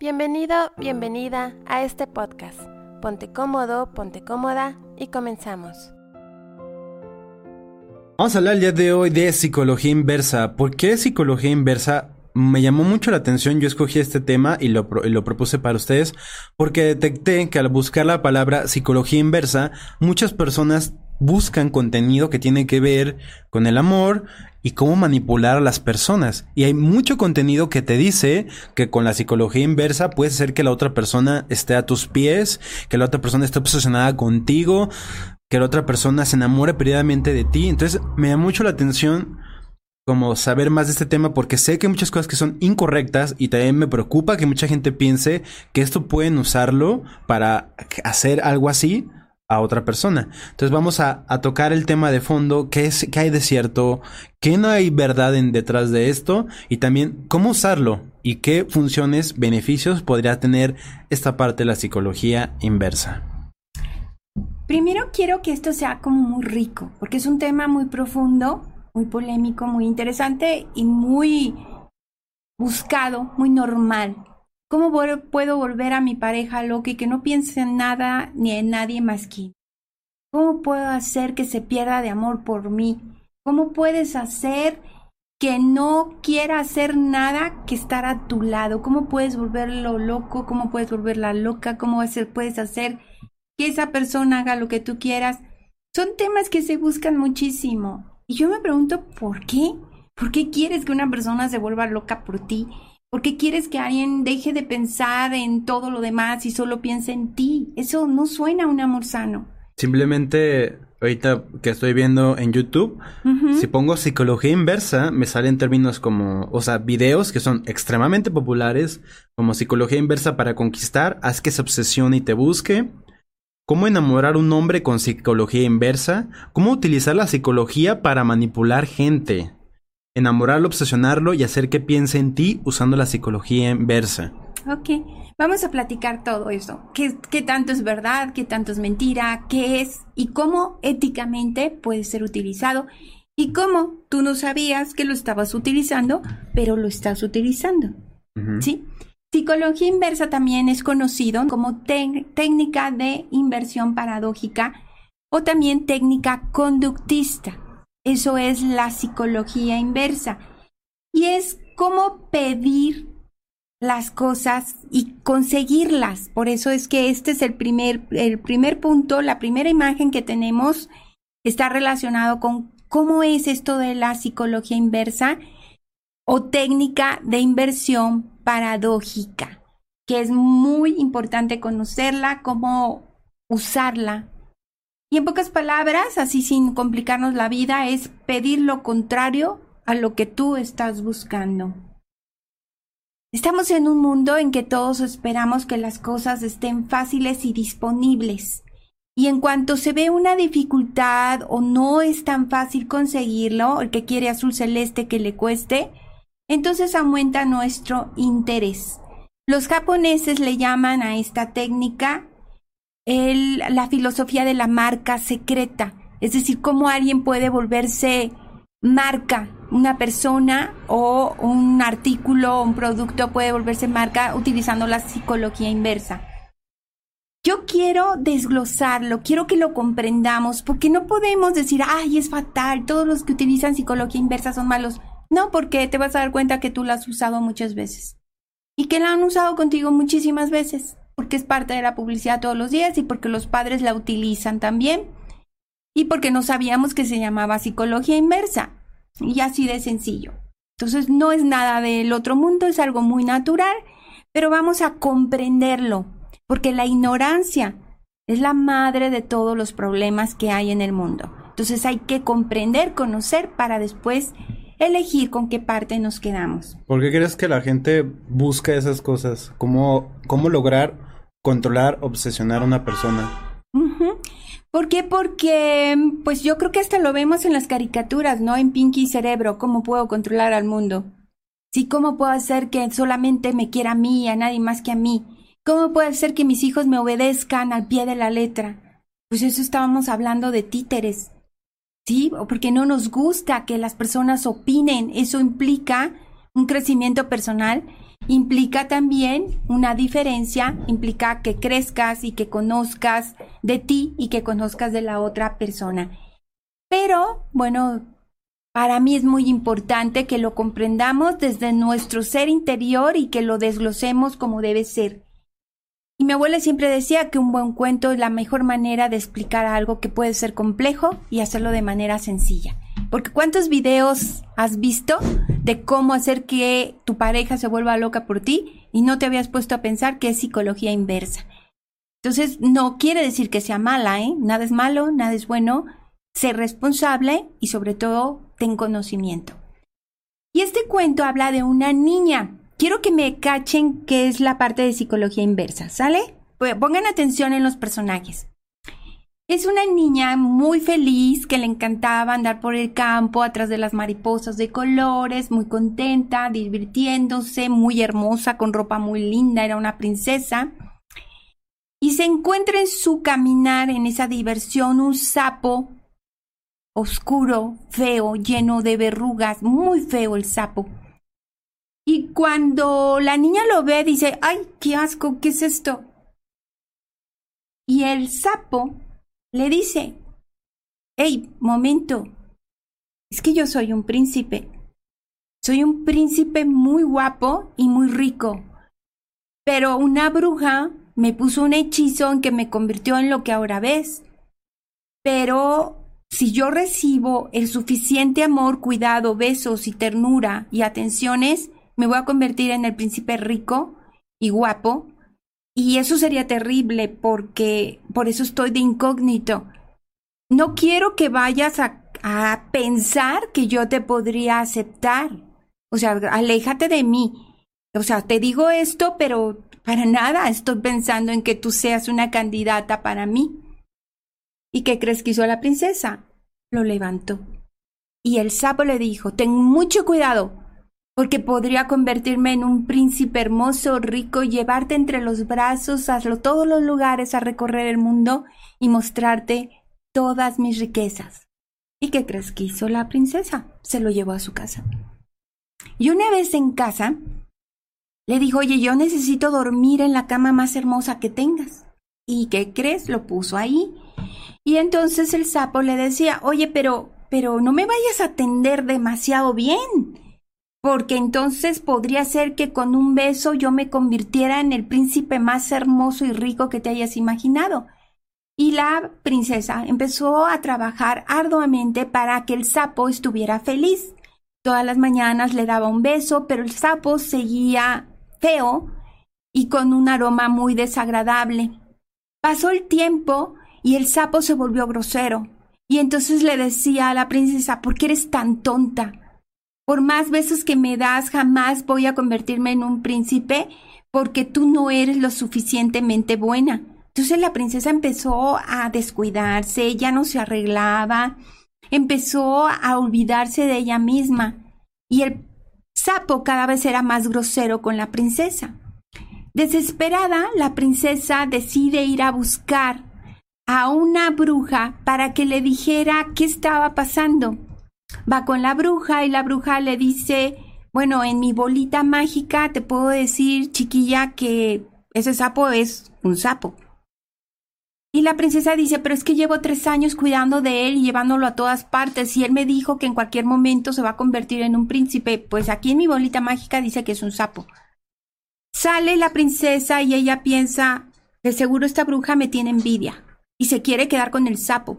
Bienvenido, bienvenida a este podcast. Ponte cómodo, ponte cómoda y comenzamos. Vamos a hablar el día de hoy de psicología inversa. ¿Por qué psicología inversa? Me llamó mucho la atención, yo escogí este tema y lo, propuse para ustedes porque detecté que al buscar la palabra psicología inversa, muchas personas buscan contenido que tiene que ver con el amor y cómo manipular a las personas. Y hay mucho contenido que te dice que con la psicología inversa puede ser que la otra persona esté a tus pies, que la otra persona esté obsesionada contigo, que la otra persona se enamore perdidamente de ti. Entonces me da mucho la atención como saber más de este tema porque sé que hay muchas cosas que son incorrectas y también me preocupa que mucha gente piense que esto pueden usarlo para hacer algo así a otra persona. Entonces vamos a, tocar el tema de fondo, qué, es, qué hay de cierto, qué no hay verdad en detrás de esto y también cómo usarlo y qué funciones, beneficios podría tener esta parte de la psicología inversa. Primero quiero que esto sea como muy rico, porque es un tema muy profundo, muy polémico, muy interesante y muy buscado, muy normal. ¿Cómo puedo volver a mi pareja loca y que no piense en nada ni en nadie más que ¿Cómo puedo hacer que se pierda de amor por mí? ¿Cómo puedes hacer que no quiera hacer nada que estar a tu lado? ¿Cómo puedes volverlo loco? ¿Cómo puedes volverla loca? ¿Cómo puedes hacer que esa persona haga lo que tú quieras? Son temas que se buscan muchísimo. Y yo me pregunto, ¿por qué? ¿Por qué quieres que una persona se vuelva loca por ti? ¿Por qué quieres que alguien deje de pensar en todo lo demás y solo piense en ti? Eso no suena a un amor sano. Simplemente, ahorita que estoy viendo en YouTube, si pongo psicología inversa, me salen términos como, o sea, videos que son extremadamente populares, como psicología inversa para conquistar, haz que se obsesione y te busque, cómo enamorar a un hombre con psicología inversa, cómo utilizar la psicología para manipular gente enamorarlo, obsesionarlo y hacer que piense en ti usando la psicología inversa. Ok, vamos a platicar todo eso. ¿Qué, ¿Qué, tanto es verdad? ¿Qué tanto es mentira? ¿Qué es? ¿Y cómo éticamente puede ser utilizado? ¿Y cómo tú no sabías que lo estabas utilizando, pero lo estás utilizando? ¿Sí? Psicología inversa también es conocido como técnica de inversión paradójica o también técnica conductista. Eso es la psicología inversa. Y es cómo pedir las cosas y conseguirlas. Por eso es que este es el primer, el primer punto, la primera imagen que tenemos está relacionado con cómo es esto de la psicología inversa o técnica de inversión paradójica, que es muy importante conocerla, cómo usarla en pocas palabras, así sin complicarnos la vida, es pedir lo contrario a lo que tú estás buscando. Estamos en un mundo en que todos esperamos que las cosas estén fáciles y disponibles. Y en cuanto se ve una dificultad o no es tan fácil conseguirlo, el que quiere azul celeste que le cueste, entonces aumenta nuestro interés. Los japoneses le llaman a esta técnica la filosofía de la marca secreta, es decir, cómo alguien puede volverse marca, una persona o un artículo un producto puede volverse marca utilizando la psicología inversa. Yo quiero desglosarlo, quiero que lo comprendamos, porque no podemos decir, ay, es fatal, todos los que utilizan psicología inversa son malos. No, porque te vas a dar cuenta que tú la has usado muchas veces y que la han usado contigo muchísimas veces porque es parte de la publicidad todos los días y porque los padres la utilizan también y porque no sabíamos que se llamaba psicología inversa y así de sencillo. Entonces no es nada del otro mundo, es algo muy natural, pero vamos a comprenderlo, porque la ignorancia es la madre de todos los problemas que hay en el mundo. Entonces hay que comprender, conocer para después elegir con qué parte nos quedamos. ¿Por qué crees que la gente busca esas cosas? ¿Cómo, cómo lograr controlar, obsesionar a una persona. ¿Por qué? Porque, pues yo creo que hasta lo vemos en las caricaturas, ¿no? En Pinky Cerebro, cómo puedo controlar al mundo. Sí, cómo puedo hacer que solamente me quiera a mí y a nadie más que a mí. ¿Cómo puede ser que mis hijos me obedezcan al pie de la letra? Pues eso estábamos hablando de títeres. Sí, porque no nos gusta que las personas opinen. Eso implica un crecimiento personal implica también una diferencia, implica que crezcas y que conozcas de ti y que conozcas de la otra persona. Pero, bueno, para mí es muy importante que lo comprendamos desde nuestro ser interior y que lo desglosemos como debe ser. Y mi abuela siempre decía que un buen cuento es la mejor manera de explicar algo que puede ser complejo y hacerlo de manera sencilla. Porque ¿cuántos videos has visto de cómo hacer que tu pareja se vuelva loca por ti y no te habías puesto a pensar que es psicología inversa? Entonces, no quiere decir que sea mala, ¿eh? Nada es malo, nada es bueno. Sé responsable y sobre todo ten conocimiento. Y este cuento habla de una niña. Quiero que me cachen qué es la parte de psicología inversa, ¿sale? Pues pongan atención en los personajes. Es una niña muy feliz que le encantaba andar por el campo atrás de las mariposas de colores, muy contenta, divirtiéndose, muy hermosa, con ropa muy linda, era una princesa. Y se encuentra en su caminar, en esa diversión, un sapo oscuro, feo, lleno de verrugas, muy feo el sapo. Y cuando la niña lo ve, dice, ay, qué asco, ¿qué es esto? Y el sapo le dice, hey, momento, es que yo soy un príncipe. Soy un príncipe muy guapo y muy rico. Pero una bruja me puso un hechizo en que me convirtió en lo que ahora ves. Pero si yo recibo el suficiente amor, cuidado, besos y ternura y atenciones, me voy a convertir en el príncipe rico y guapo y eso sería terrible porque por eso estoy de incógnito. No quiero que vayas a, pensar que yo te podría aceptar. O sea, aléjate de mí. O sea, te digo esto, pero para nada estoy pensando en que tú seas una candidata para mí. ¿Y qué crees que hizo la princesa? Lo levantó. Y el sapo le dijo, ten mucho cuidado, porque podría convertirme en un príncipe hermoso, rico, llevarte entre los brazos a todos los lugares a recorrer el mundo y mostrarte todas mis riquezas. ¿Y qué crees que hizo la princesa? Se lo llevó a su casa. Y una vez en casa, le dijo, oye, yo necesito dormir en la cama más hermosa que tengas. ¿Y qué crees? Lo puso ahí. Y entonces el sapo le decía, oye, pero, pero no me vayas a atender demasiado bien porque entonces podría ser que con un beso yo me convirtiera en el príncipe más hermoso y rico que te hayas imaginado. Y la princesa empezó a trabajar arduamente para que el sapo estuviera feliz. Todas las mañanas le daba un beso, pero el sapo seguía feo y con un aroma muy desagradable. Pasó el tiempo y el sapo se volvió grosero. Y entonces le decía a la princesa, ¿por qué eres tan tonta? Por más besos que me das, jamás voy a convertirme en un príncipe porque tú no eres lo suficientemente buena. Entonces la princesa empezó a descuidarse, ya no se arreglaba, empezó a olvidarse de ella misma y el sapo cada vez era más grosero con la princesa. Desesperada, la princesa decide ir a buscar a una bruja para que le dijera qué estaba pasando va con la bruja y la bruja le dice, bueno, en mi bolita mágica te puedo decir, chiquilla, que ese sapo es un sapo. Y la princesa dice, pero es que llevo tres años cuidando de él y llevándolo a todas partes y él me dijo que en cualquier momento se va a convertir en un príncipe. Pues aquí en mi bolita mágica dice que es un sapo. Sale la princesa y ella piensa, de seguro esta bruja me tiene envidia y se quiere quedar con el sapo.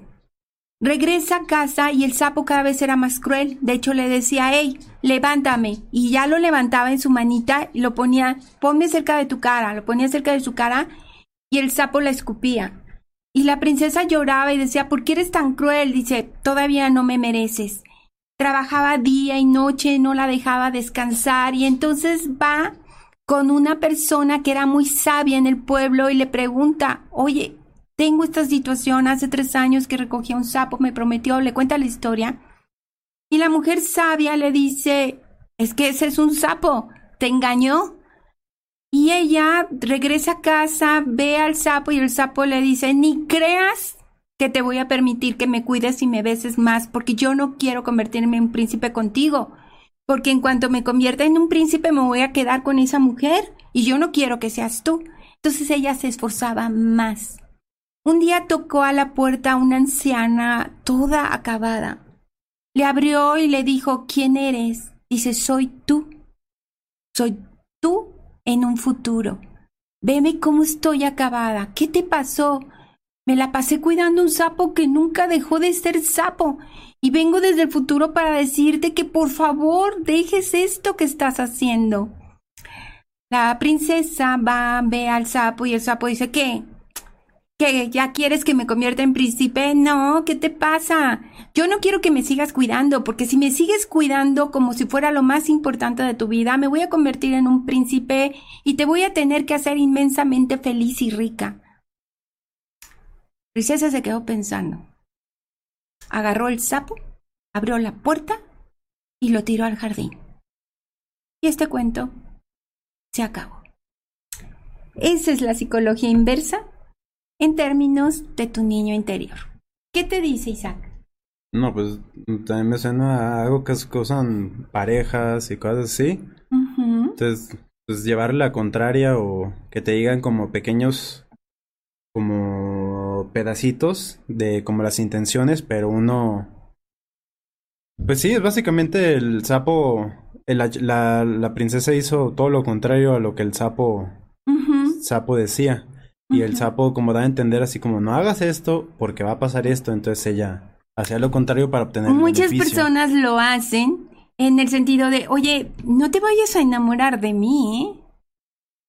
Regresa a casa y el sapo cada vez era más cruel. De hecho, le decía, hey, levántame. Y ya lo levantaba en su manita y lo ponía, ponme cerca de tu cara. Lo ponía cerca de su cara y el sapo la escupía. Y la princesa lloraba y decía, ¿por qué eres tan cruel? Dice, todavía no me mereces. Trabajaba día y noche, no la dejaba descansar y entonces va con una persona que era muy sabia en el pueblo y le pregunta, oye, tengo esta situación, hace tres años que recogí un sapo, me prometió, le cuenta la historia. Y la mujer sabia le dice, es que ese es un sapo, te engañó. Y ella regresa a casa, ve al sapo y el sapo le dice, ni creas que te voy a permitir que me cuides y me beses más, porque yo no quiero convertirme en príncipe contigo. porque en cuanto me convierta en un príncipe me voy a quedar con esa mujer y yo no quiero que seas tú. Entonces ella se esforzaba más. Un día tocó a la puerta una anciana toda acabada. Le abrió y le dijo, ¿quién eres? Dice, soy tú. Soy tú en un futuro. Veme cómo estoy acabada. ¿Qué te pasó? Me la pasé cuidando un sapo que nunca dejó de ser sapo. Y vengo desde el futuro para decirte que por favor dejes esto que estás haciendo. La princesa va, ve al sapo y el sapo dice, ¿qué? ¿Que ya quieres que me convierta en príncipe? No, ¿qué te pasa? Yo no quiero que me sigas cuidando, porque si me sigues cuidando como si fuera lo más importante de tu vida, me voy a convertir en un príncipe y te voy a tener que hacer inmensamente feliz y rica. Princesa se quedó pensando. Agarró el sapo, abrió la puerta y lo tiró al jardín. Y este cuento se acabó. Esa es la psicología inversa en términos de tu niño interior. ¿Qué te dice Isaac? No, pues también me suena a algo que son parejas y cosas así. Entonces, pues llevarle la contraria o que te digan como pequeños, como pedacitos de como las intenciones, pero uno... Pues sí, es básicamente el sapo, la, la, princesa hizo todo lo contrario a lo que el sapo, sapo decía. Y el sapo como da a entender así como no hagas esto porque va a pasar esto, entonces ella hacía lo contrario para obtener Muchas personas lo hacen en el sentido de, oye, no te vayas a enamorar de mí, ¿eh?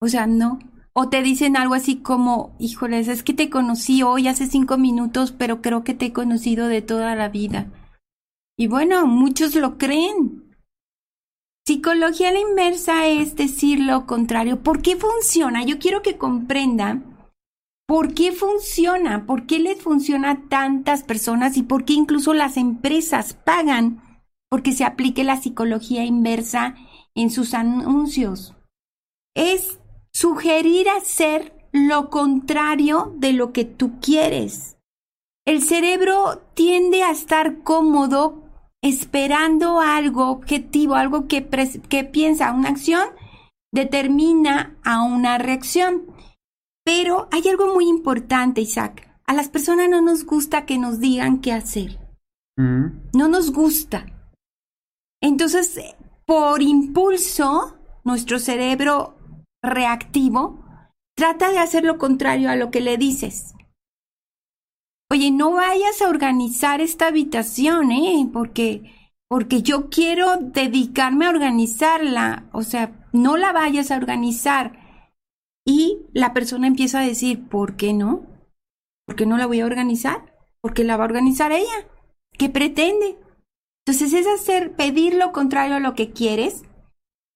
O sea, no. O te dicen algo así como, híjoles, es que te conocí hoy hace cinco minutos, pero creo que te he conocido de toda la vida. Y bueno, muchos lo creen. Psicología a la inversa es decir lo contrario. ¿Por qué funciona? Yo quiero que comprendan ¿Por qué funciona? ¿Por qué les funciona a tantas personas y por qué incluso las empresas pagan porque se aplique la psicología inversa en sus anuncios? Es sugerir hacer lo contrario de lo que tú quieres. El cerebro tiende a estar cómodo esperando algo objetivo, algo que, que piensa, una acción determina a una reacción. Pero hay algo muy importante, Isaac. A las personas no nos gusta que nos digan qué hacer. Mm. No nos gusta. Entonces, por impulso, nuestro cerebro reactivo trata de hacer lo contrario a lo que le dices. Oye, no vayas a organizar esta habitación, ¿eh? Porque, porque yo quiero dedicarme a organizarla. O sea, no la vayas a organizar. Y la persona empieza a decir, ¿por qué no? ¿Por qué no la voy a organizar? ¿Por qué la va a organizar ella? ¿Qué pretende? Entonces es hacer, pedir lo contrario a lo que quieres,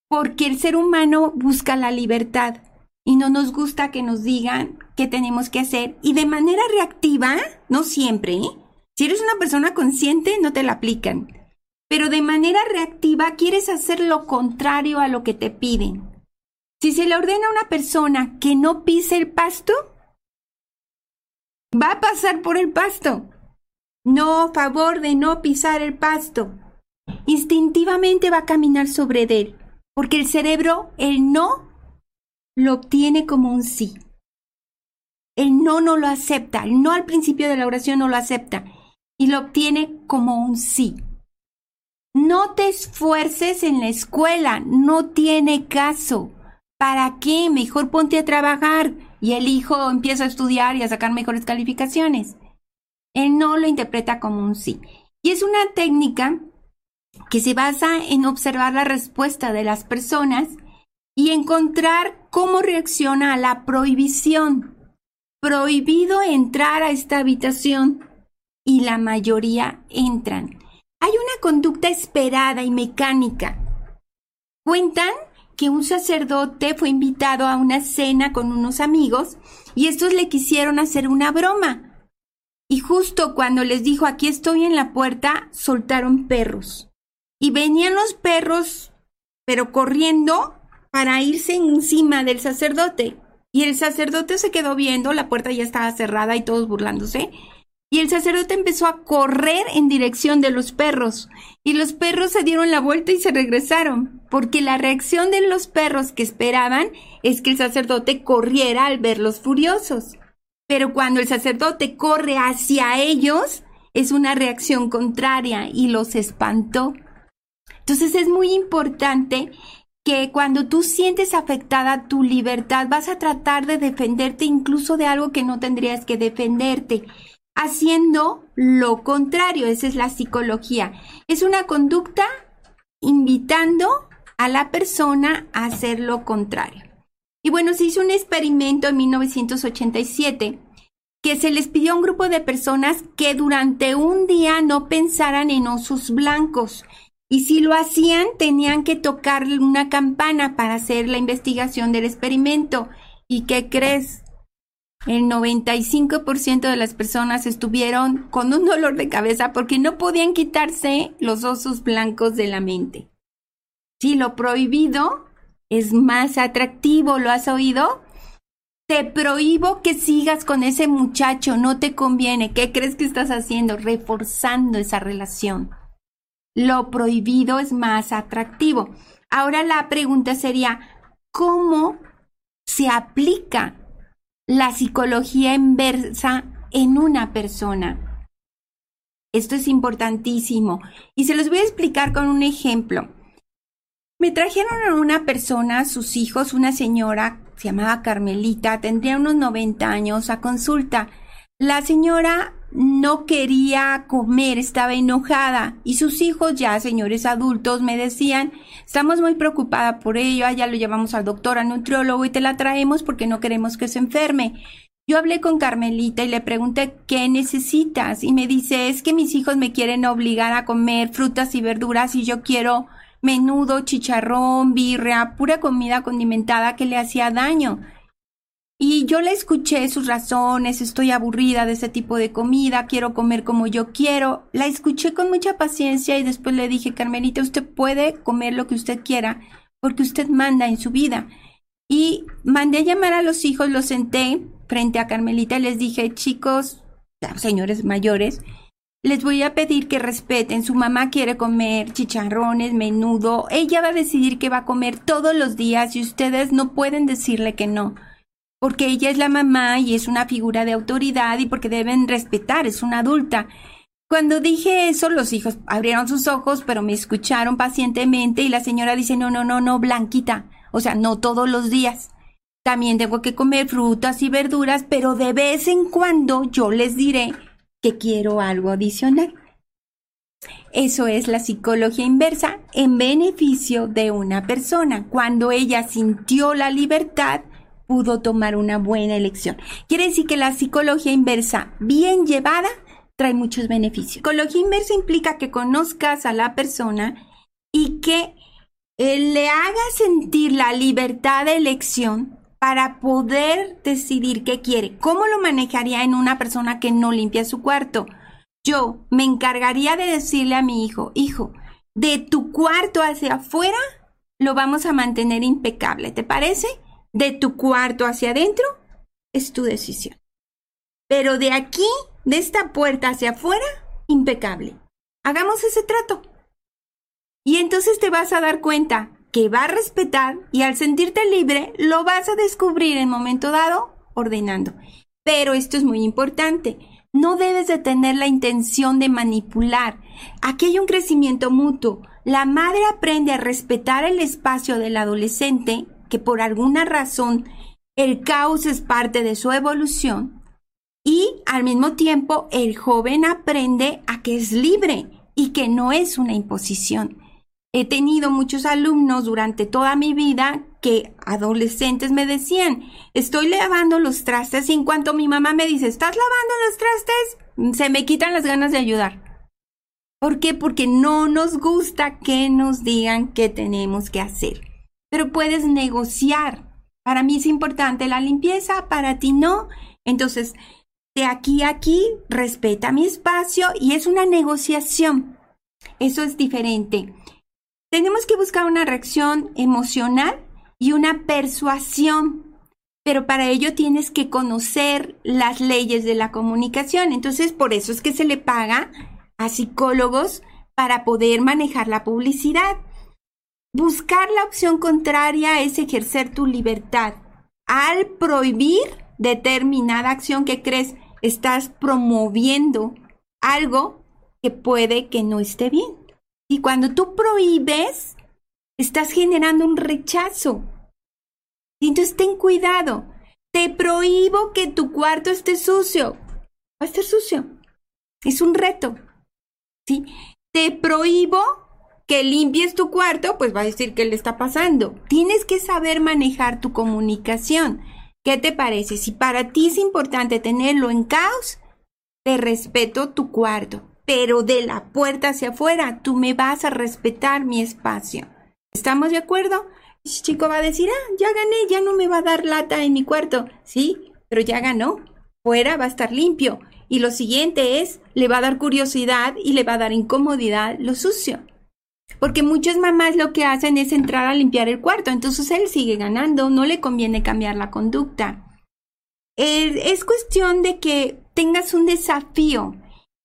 porque el ser humano busca la libertad y no nos gusta que nos digan qué tenemos que hacer y de manera reactiva, no siempre, ¿eh? si eres una persona consciente no te la aplican, pero de manera reactiva quieres hacer lo contrario a lo que te piden. Si se le ordena a una persona que no pise el pasto, va a pasar por el pasto. No, favor de no pisar el pasto. Instintivamente va a caminar sobre él, porque el cerebro, el no, lo obtiene como un sí. El no no lo acepta, el no al principio de la oración no lo acepta y lo obtiene como un sí. No te esfuerces en la escuela, no tiene caso. ¿Para qué? Mejor ponte a trabajar y el hijo empieza a estudiar y a sacar mejores calificaciones. Él no lo interpreta como un sí. Y es una técnica que se basa en observar la respuesta de las personas y encontrar cómo reacciona a la prohibición. Prohibido entrar a esta habitación y la mayoría entran. Hay una conducta esperada y mecánica. Cuentan que un sacerdote fue invitado a una cena con unos amigos y estos le quisieron hacer una broma. Y justo cuando les dijo aquí estoy en la puerta, soltaron perros. Y venían los perros, pero corriendo para irse encima del sacerdote. Y el sacerdote se quedó viendo, la puerta ya estaba cerrada y todos burlándose. Y el sacerdote empezó a correr en dirección de los perros. Y los perros se dieron la vuelta y se regresaron. Porque la reacción de los perros que esperaban es que el sacerdote corriera al verlos furiosos. Pero cuando el sacerdote corre hacia ellos, es una reacción contraria y los espantó. Entonces es muy importante que cuando tú sientes afectada tu libertad, vas a tratar de defenderte incluso de algo que no tendrías que defenderte haciendo lo contrario. Esa es la psicología. Es una conducta invitando a la persona a hacer lo contrario. Y bueno, se hizo un experimento en 1987 que se les pidió a un grupo de personas que durante un día no pensaran en osos blancos. Y si lo hacían, tenían que tocar una campana para hacer la investigación del experimento. ¿Y qué crees? El 95% de las personas estuvieron con un dolor de cabeza porque no podían quitarse los osos blancos de la mente. Si lo prohibido es más atractivo, ¿lo has oído? Te prohíbo que sigas con ese muchacho, no te conviene. ¿Qué crees que estás haciendo? Reforzando esa relación. Lo prohibido es más atractivo. Ahora la pregunta sería, ¿cómo se aplica la psicología inversa en una persona. Esto es importantísimo y se los voy a explicar con un ejemplo. Me trajeron a una persona, sus hijos, una señora, se llamaba Carmelita, tendría unos 90 años, a consulta. La señora no quería comer, estaba enojada y sus hijos ya señores adultos me decían, estamos muy preocupada por ello, ya lo llevamos al doctor, al nutriólogo y te la traemos porque no queremos que se enferme. Yo hablé con Carmelita y le pregunté qué necesitas y me dice es que mis hijos me quieren obligar a comer frutas y verduras y yo quiero menudo, chicharrón, birria, pura comida condimentada que le hacía daño. Y yo le escuché sus razones, estoy aburrida de ese tipo de comida, quiero comer como yo quiero. La escuché con mucha paciencia y después le dije, Carmelita, usted puede comer lo que usted quiera porque usted manda en su vida. Y mandé a llamar a los hijos, los senté frente a Carmelita y les dije, chicos, señores mayores, les voy a pedir que respeten. Su mamá quiere comer chicharrones, menudo. Ella va a decidir que va a comer todos los días y ustedes no pueden decirle que no porque ella es la mamá y es una figura de autoridad y porque deben respetar, es una adulta. Cuando dije eso, los hijos abrieron sus ojos, pero me escucharon pacientemente y la señora dice, no, no, no, no, Blanquita, o sea, no todos los días. También tengo que comer frutas y verduras, pero de vez en cuando yo les diré que quiero algo adicional. Eso es la psicología inversa en beneficio de una persona. Cuando ella sintió la libertad, pudo tomar una buena elección. Quiere decir que la psicología inversa bien llevada trae muchos beneficios. Psicología inversa implica que conozcas a la persona y que eh, le hagas sentir la libertad de elección para poder decidir qué quiere. ¿Cómo lo manejaría en una persona que no limpia su cuarto? Yo me encargaría de decirle a mi hijo, hijo, de tu cuarto hacia afuera lo vamos a mantener impecable, ¿te parece? De tu cuarto hacia adentro, es tu decisión. Pero de aquí, de esta puerta hacia afuera, impecable. Hagamos ese trato. Y entonces te vas a dar cuenta que va a respetar y al sentirte libre lo vas a descubrir en momento dado ordenando. Pero esto es muy importante. No debes de tener la intención de manipular. Aquí hay un crecimiento mutuo. La madre aprende a respetar el espacio del adolescente que por alguna razón el caos es parte de su evolución y al mismo tiempo el joven aprende a que es libre y que no es una imposición. He tenido muchos alumnos durante toda mi vida que adolescentes me decían, estoy lavando los trastes y en cuanto mi mamá me dice, ¿estás lavando los trastes? Se me quitan las ganas de ayudar. ¿Por qué? Porque no nos gusta que nos digan qué tenemos que hacer pero puedes negociar. Para mí es importante la limpieza, para ti no. Entonces, de aquí a aquí, respeta mi espacio y es una negociación. Eso es diferente. Tenemos que buscar una reacción emocional y una persuasión. pero para ello tienes que conocer las leyes de la comunicación. Entonces, por eso es que se le paga a psicólogos para poder manejar la publicidad. Buscar la opción contraria es ejercer tu libertad. Al prohibir determinada acción que crees, estás promoviendo algo que puede que no esté bien. Y cuando tú prohíbes, estás generando un rechazo. Entonces ten cuidado. Te prohíbo que tu cuarto esté sucio. Va a estar sucio. Es un reto. ¿Sí? Te prohíbo que limpies tu cuarto, pues va a decir qué le está pasando. Tienes que saber manejar tu comunicación. ¿Qué te parece? Si para ti es importante tenerlo en caos, te respeto tu cuarto, pero de la puerta hacia afuera tú me vas a respetar mi espacio. ¿Estamos de acuerdo? El chico va a decir, ah, ya gané, ya no me va a dar lata en mi cuarto. Sí, pero ya ganó. Fuera va a estar limpio. Y lo siguiente es, le va a dar curiosidad y le va a dar incomodidad lo sucio. Porque muchas mamás lo que hacen es entrar a limpiar el cuarto, entonces él sigue ganando, no le conviene cambiar la conducta. Es, cuestión de que tengas un desafío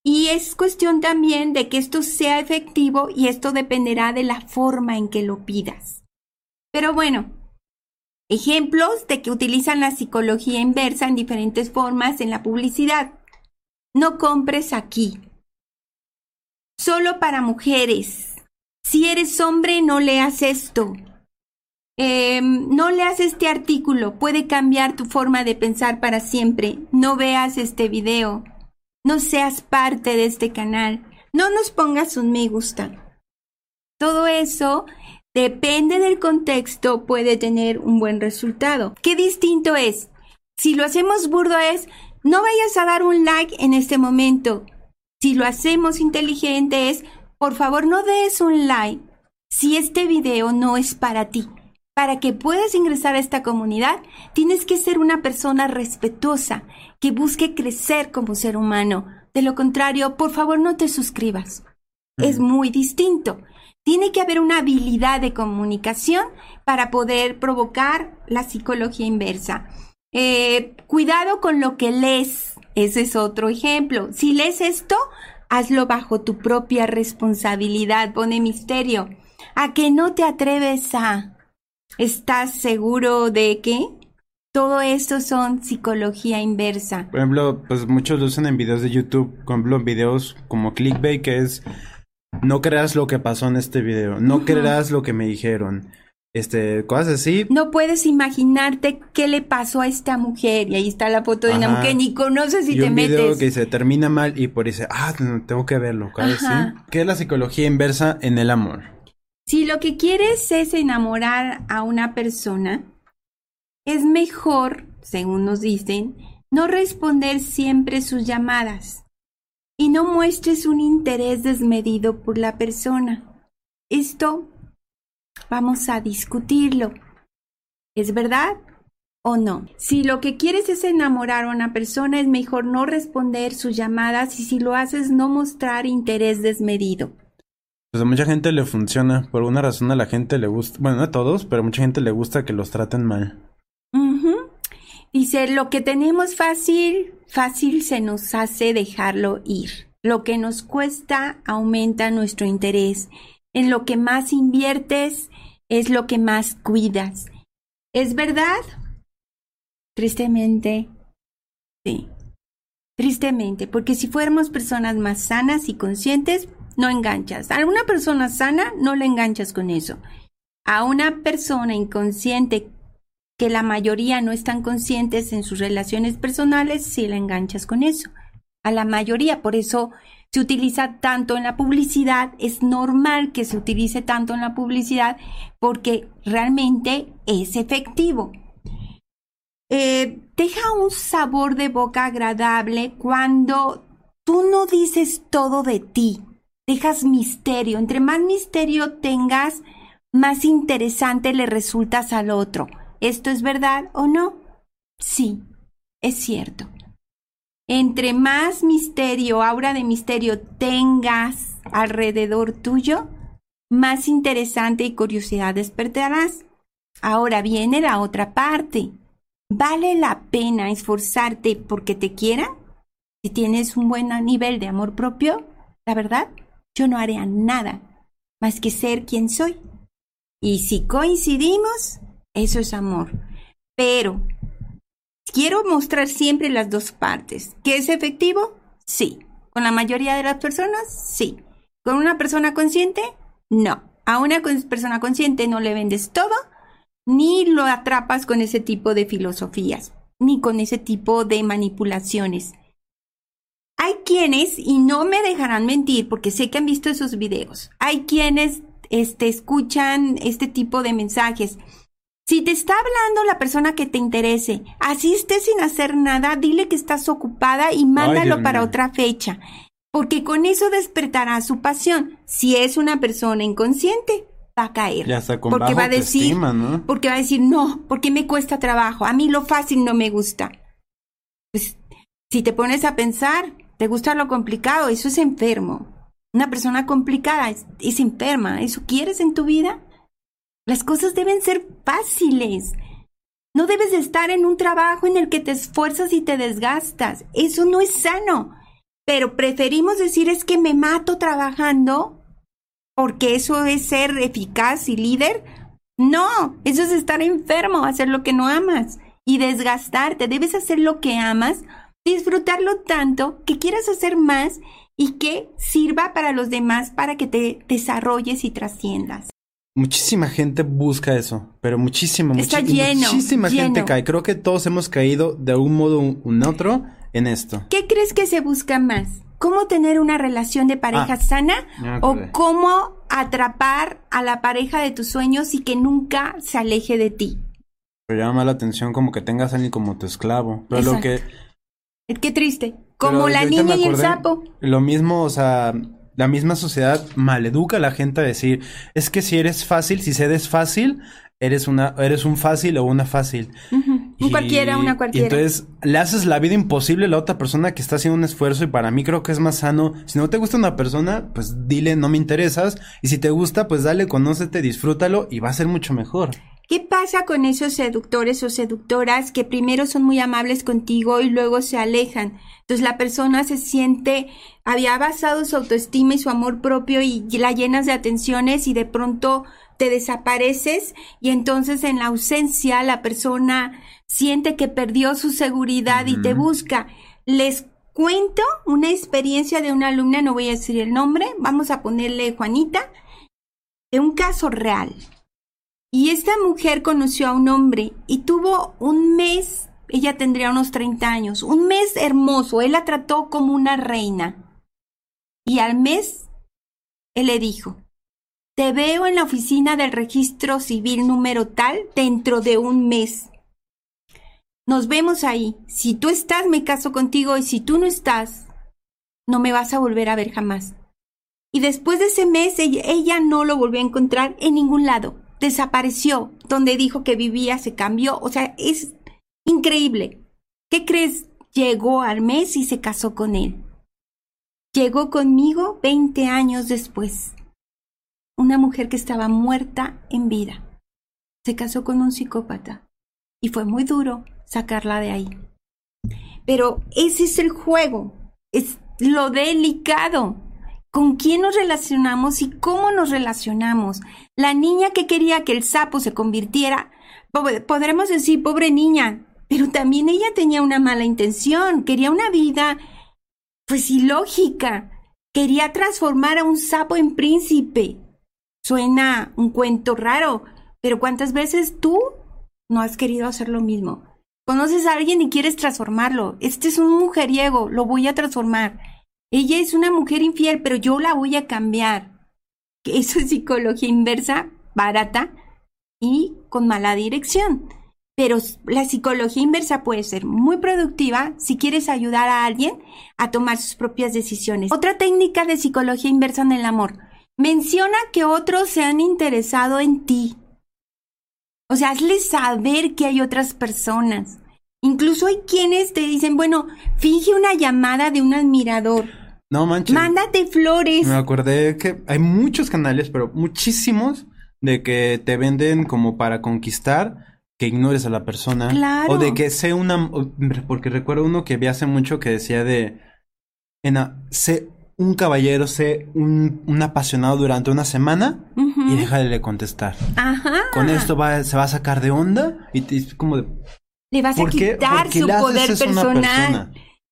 y es cuestión también de que esto sea efectivo y esto dependerá de la forma en que lo pidas. Pero bueno, ejemplos de que utilizan la psicología inversa en diferentes formas en la publicidad. No compres aquí. Solo para mujeres. Si eres hombre, no leas esto. Em, no leas este artículo, puede cambiar tu forma de pensar para siempre. No veas este video. No seas parte de este canal. No nos pongas un me gusta. Todo eso depende del contexto, puede tener un buen resultado. ¿Qué distinto es? Si lo hacemos burdo es, no vayas a dar un like en este momento. Si lo hacemos inteligente es, por favor no des un like si este video no es para ti. Para que puedas ingresar a esta comunidad, tienes que ser una persona respetuosa, que busque crecer como ser humano. De lo contrario, por favor no te suscribas. Es muy distinto. Tiene que haber una habilidad de comunicación para poder provocar la psicología inversa. Eh, cuidado con lo que lees. Ese es otro ejemplo. Si lees esto, hazlo bajo tu propia responsabilidad, pone misterio. ¿A que no te atreves a? ¿Estás seguro de que? Todo esto son psicología inversa. Por ejemplo, pues muchos lo usan en videos de YouTube, por ejemplo, en videos como clickbait, que es no creas lo que pasó en este video, no creas lo que me dijeron este, cosas así. No puedes imaginarte qué le pasó a esta mujer. Y ahí está la foto de una mujer ni conoces y, y te un video que se termina mal y por dice, ah, tengo que verlo. ¿Qué es la psicología inversa en el amor? Si lo que quieres es enamorar a una persona, es mejor, según nos dicen, no responder siempre sus llamadas y no muestres un interés desmedido por la persona. Esto Vamos a discutirlo. ¿Es verdad o no? Si lo que quieres es enamorar a una persona, es mejor no responder sus llamadas y si lo haces, no mostrar interés desmedido. Pues a mucha gente le funciona. Por una razón a la gente le gusta. Bueno, no a todos, pero a mucha gente le gusta que los traten mal. Dice, lo que tenemos fácil, fácil se nos hace dejarlo ir. Lo que nos cuesta aumenta nuestro interés. En lo que más inviertes es lo que más cuidas. ¿Es verdad? Tristemente, sí. Tristemente, porque si fuéramos personas más sanas y conscientes, no enganchas. A una persona sana no le enganchas con eso. A una persona inconsciente, que la mayoría no están conscientes en sus relaciones personales, sí la enganchas con eso. A la mayoría, por eso se utiliza tanto en la publicidad, es normal que se utilice tanto en la publicidad porque realmente es efectivo. Eh, deja un sabor de boca agradable cuando tú no dices todo de ti, dejas misterio. Entre más misterio tengas, más interesante le resultas al otro. ¿Esto es verdad o no? Sí, es cierto. Entre más misterio, aura de misterio tengas alrededor tuyo, más interesante y curiosidad despertarás. Ahora viene la otra parte. ¿Vale la pena esforzarte porque te quieran? Si tienes un buen nivel de amor propio, la verdad, yo no haré nada más que ser quien soy. Y si coincidimos, eso es amor. Pero quiero mostrar siempre las dos partes. ¿Que es efectivo? Sí. ¿Con la mayoría de las personas? Sí. ¿Con una persona consciente? No. A una persona consciente no le vendes todo, ni lo atrapas con ese tipo de filosofías, ni con ese tipo de manipulaciones. Hay quienes, y no me dejarán mentir porque sé que han visto esos videos, hay quienes este, escuchan este tipo de mensajes. Si te está hablando la persona que te interese, asiste sin hacer nada, dile que estás ocupada y mándalo para otra fecha, porque con eso despertará su pasión. Si es una persona inconsciente, va a caer. Ya está con porque bajo va a decir, autoestima, ¿no? porque va a decir, no, porque me cuesta trabajo, a mí lo fácil no me gusta. Pues, si te pones a pensar, te gusta lo complicado, eso es enfermo. Una persona complicada es, es enferma, ¿eso quieres en tu vida? Las cosas deben ser fáciles. No debes de estar en un trabajo en el que te esfuerzas y te desgastas. Eso no es sano. Pero preferimos decir es que me mato trabajando porque eso es ser eficaz y líder. No, eso es estar enfermo, hacer lo que no amas y desgastarte. Debes hacer lo que amas disfrutarlo tanto que quieras hacer más y que sirva para los demás para que te desarrolles y trasciendas. Muchísima gente busca eso, pero muchísima, Está lleno, muchísima gente cae. Creo que todos hemos caído de algún modo u un otro en esto. ¿Qué crees que se busca más? ¿Cómo tener una relación de pareja Ah, sana o cómo atrapar a la pareja de tus sueños y que nunca se aleje de ti? Pero llama la atención como que tengas a alguien como tu esclavo. Pero lo que Qué triste. Como la niña y el sapo. Lo mismo, o sea, la misma sociedad maleduca a la gente a decir, es que si eres fácil, si cedes fácil, eres una, eres un fácil o una fácil. Y- cualquiera, una y cualquiera. entonces le haces la vida imposible a la otra persona que está haciendo un esfuerzo y para mí creo que es más sano. Si no te gusta una persona, pues dile no me interesas. Y si te gusta, pues dale, conócete, disfrútalo y va a ser mucho mejor. ¿Qué pasa con esos seductores o seductoras que primero son muy amables contigo y luego se alejan? Entonces la persona se siente, había basado su autoestima y su amor propio y la llenas de atenciones y de pronto te desapareces y entonces en la ausencia la persona siente que perdió su seguridad y te busca. Les cuento una experiencia de una alumna, no voy a decir el nombre, vamos a ponerle Juanita, de un caso real. Y esta mujer conoció a un hombre y tuvo un mes, ella tendría unos 30 años, un mes hermoso, él la trató como una reina. Y al mes, él le dijo, te veo en la oficina del registro civil número tal dentro de un mes. Nos vemos ahí. Si tú estás, me caso contigo y si tú no estás, no me vas a volver a ver jamás. Y después de ese mes, ella, no lo volvió a encontrar en ningún lado. Desapareció. Donde dijo que vivía se cambió. O sea, es increíble. ¿Qué crees? Llegó al mes y se casó con él. Llegó conmigo 20 años después. Una mujer que estaba muerta en vida. Se casó con un psicópata. Y fue muy duro sacarla de ahí. Pero ese es el juego. Es lo delicado con quién nos relacionamos y cómo nos relacionamos. La niña que quería que el sapo se convirtiera, po- podremos decir, pobre niña, pero también ella tenía una mala intención, quería una vida, pues ilógica, quería transformar a un sapo en príncipe. Suena un cuento raro, pero ¿cuántas veces tú no has querido hacer lo mismo? Conoces a alguien y quieres transformarlo. Este es un mujeriego, lo voy a transformar. Ella es una mujer infiel, pero yo la voy a cambiar. Eso es psicología inversa, barata y con mala dirección. Pero la psicología inversa puede ser muy productiva si quieres ayudar a alguien a tomar sus propias decisiones. Otra técnica de psicología inversa en el amor. Menciona que otros se han interesado en ti. O sea, hazle saber que hay otras personas. Incluso hay quienes te dicen, bueno, finge una llamada de un admirador. No manches. Mándate flores. Me acordé que hay muchos canales, pero muchísimos, de que te venden como para conquistar que ignores a la persona. Claro. O de que sea una... Porque recuerdo uno que vi hace mucho que decía de... Ena, sé un caballero, sé un, un apasionado durante una semana y déjale de contestar. Ajá. Con esto va, se va a sacar de onda y te- es como de... Le vas a ¿Por qué, quitar su poder personal. persona?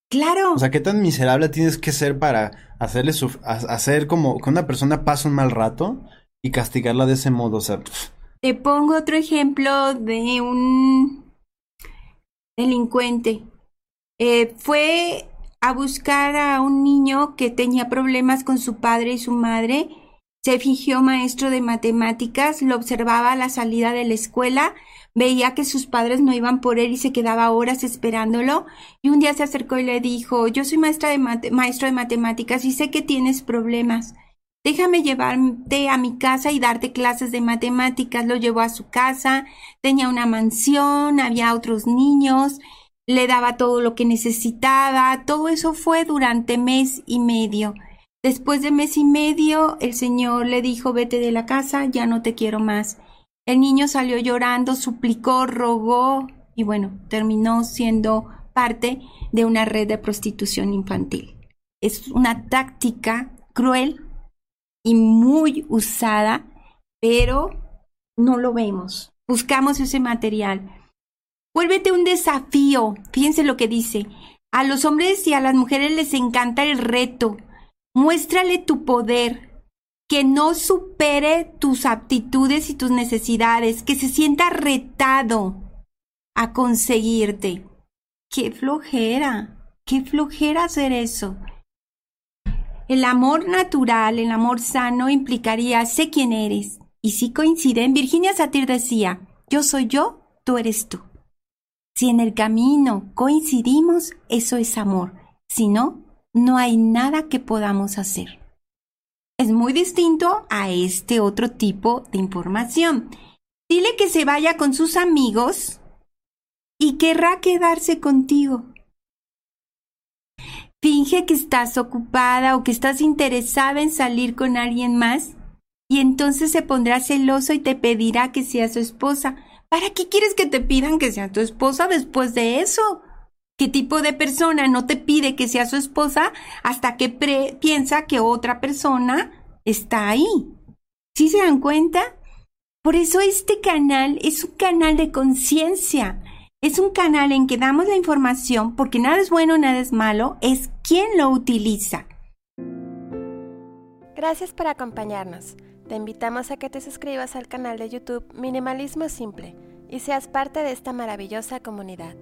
Claro. O sea, ¿qué tan miserable tienes que ser para hacerle hacer como que una persona pase un mal rato y castigarla de ese modo? O sea, Te pongo otro ejemplo de un delincuente. Eh, fue a buscar a un niño que tenía problemas con su padre y su madre. Se fingió maestro de matemáticas, lo observaba a la salida de la escuela, veía que sus padres no iban por él y se quedaba horas esperándolo. Y un día se acercó y le dijo, yo soy maestro de matemáticas y sé que tienes problemas. Déjame llevarte a mi casa y darte clases de matemáticas. Lo llevó a su casa, tenía una mansión, había otros niños, le daba todo lo que necesitaba. Todo eso fue durante mes y medio. Después de mes y medio, el señor le dijo, vete de la casa, ya no te quiero más. El niño salió llorando, suplicó, rogó y bueno, terminó siendo parte de una red de prostitución infantil. Es una táctica cruel y muy usada, pero no lo vemos. Buscamos ese material. Vuélvete un desafío. Fíjense lo que dice. A los hombres y a las mujeres les encanta el reto. Muéstrale tu poder. Que no supere tus aptitudes y tus necesidades. Que se sienta retado a conseguirte. Qué flojera. Qué flojera hacer eso. El amor natural, el amor sano implicaría sé quién eres. Y si coinciden, Virginia Satir decía, yo soy yo, tú eres tú. Si en el camino coincidimos, eso es amor. Si no, no hay nada que podamos hacer. Es muy distinto a este otro tipo de información. Dile que se vaya con sus amigos y querrá quedarse contigo. Finge que estás ocupada o que estás interesada en salir con alguien más y entonces se pondrá celoso y te pedirá que seas su esposa. ¿Para qué quieres que te pidan que sea tu esposa después de eso? ¿Qué tipo de persona no te pide que sea su esposa hasta que piensa que otra persona está ahí? ¿Sí se dan cuenta? Por eso este canal es un canal de conciencia. Es un canal en que damos la información porque nada es bueno, nada es malo, es quien lo utiliza. Gracias por acompañarnos. Te invitamos a que te suscribas al canal de YouTube Minimalismo Simple y seas parte de esta maravillosa comunidad.